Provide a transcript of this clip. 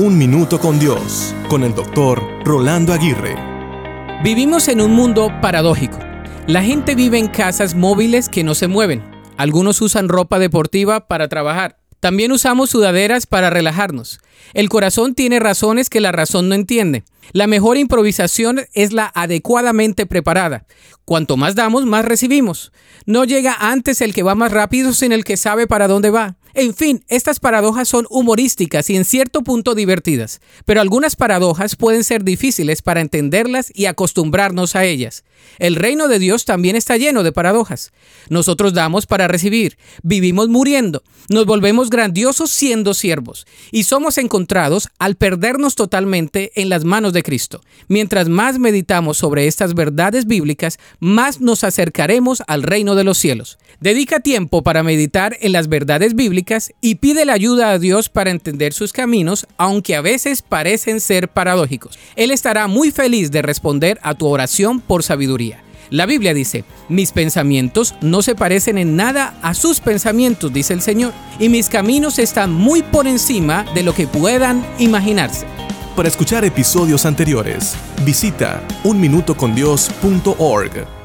Un Minuto con Dios, con el doctor Rolando Aguirre. Vivimos en un mundo paradójico. La gente vive en casas móviles que no se mueven. Algunos usan ropa deportiva para trabajar. También usamos sudaderas para relajarnos. El corazón tiene razones que la razón no entiende. La mejor improvisación es la adecuadamente preparada. Cuanto más damos, más recibimos. No llega antes el que va más rápido, sin el que sabe para dónde va. En fin, estas paradojas son humorísticas y en cierto punto divertidas, pero algunas paradojas pueden ser difíciles para entenderlas y acostumbrarnos a ellas. El reino de Dios también está lleno de paradojas. Nosotros damos para recibir, vivimos muriendo, nos volvemos grandiosos siendo siervos y somos encontrados al perdernos totalmente en las manos de Cristo. Mientras más meditamos sobre estas verdades bíblicas, más nos acercaremos al reino de los cielos. Dedica tiempo para meditar en las verdades bíblicas y pide la ayuda a Dios para entender sus caminos, aunque a veces parecen ser paradójicos. Él estará muy feliz de responder a tu oración por sabiduría. La Biblia dice, mis pensamientos no se parecen en nada a sus pensamientos, dice el Señor, y mis caminos están muy por encima de lo que puedan imaginarse. Para escuchar episodios anteriores, visita unminutocondios.org.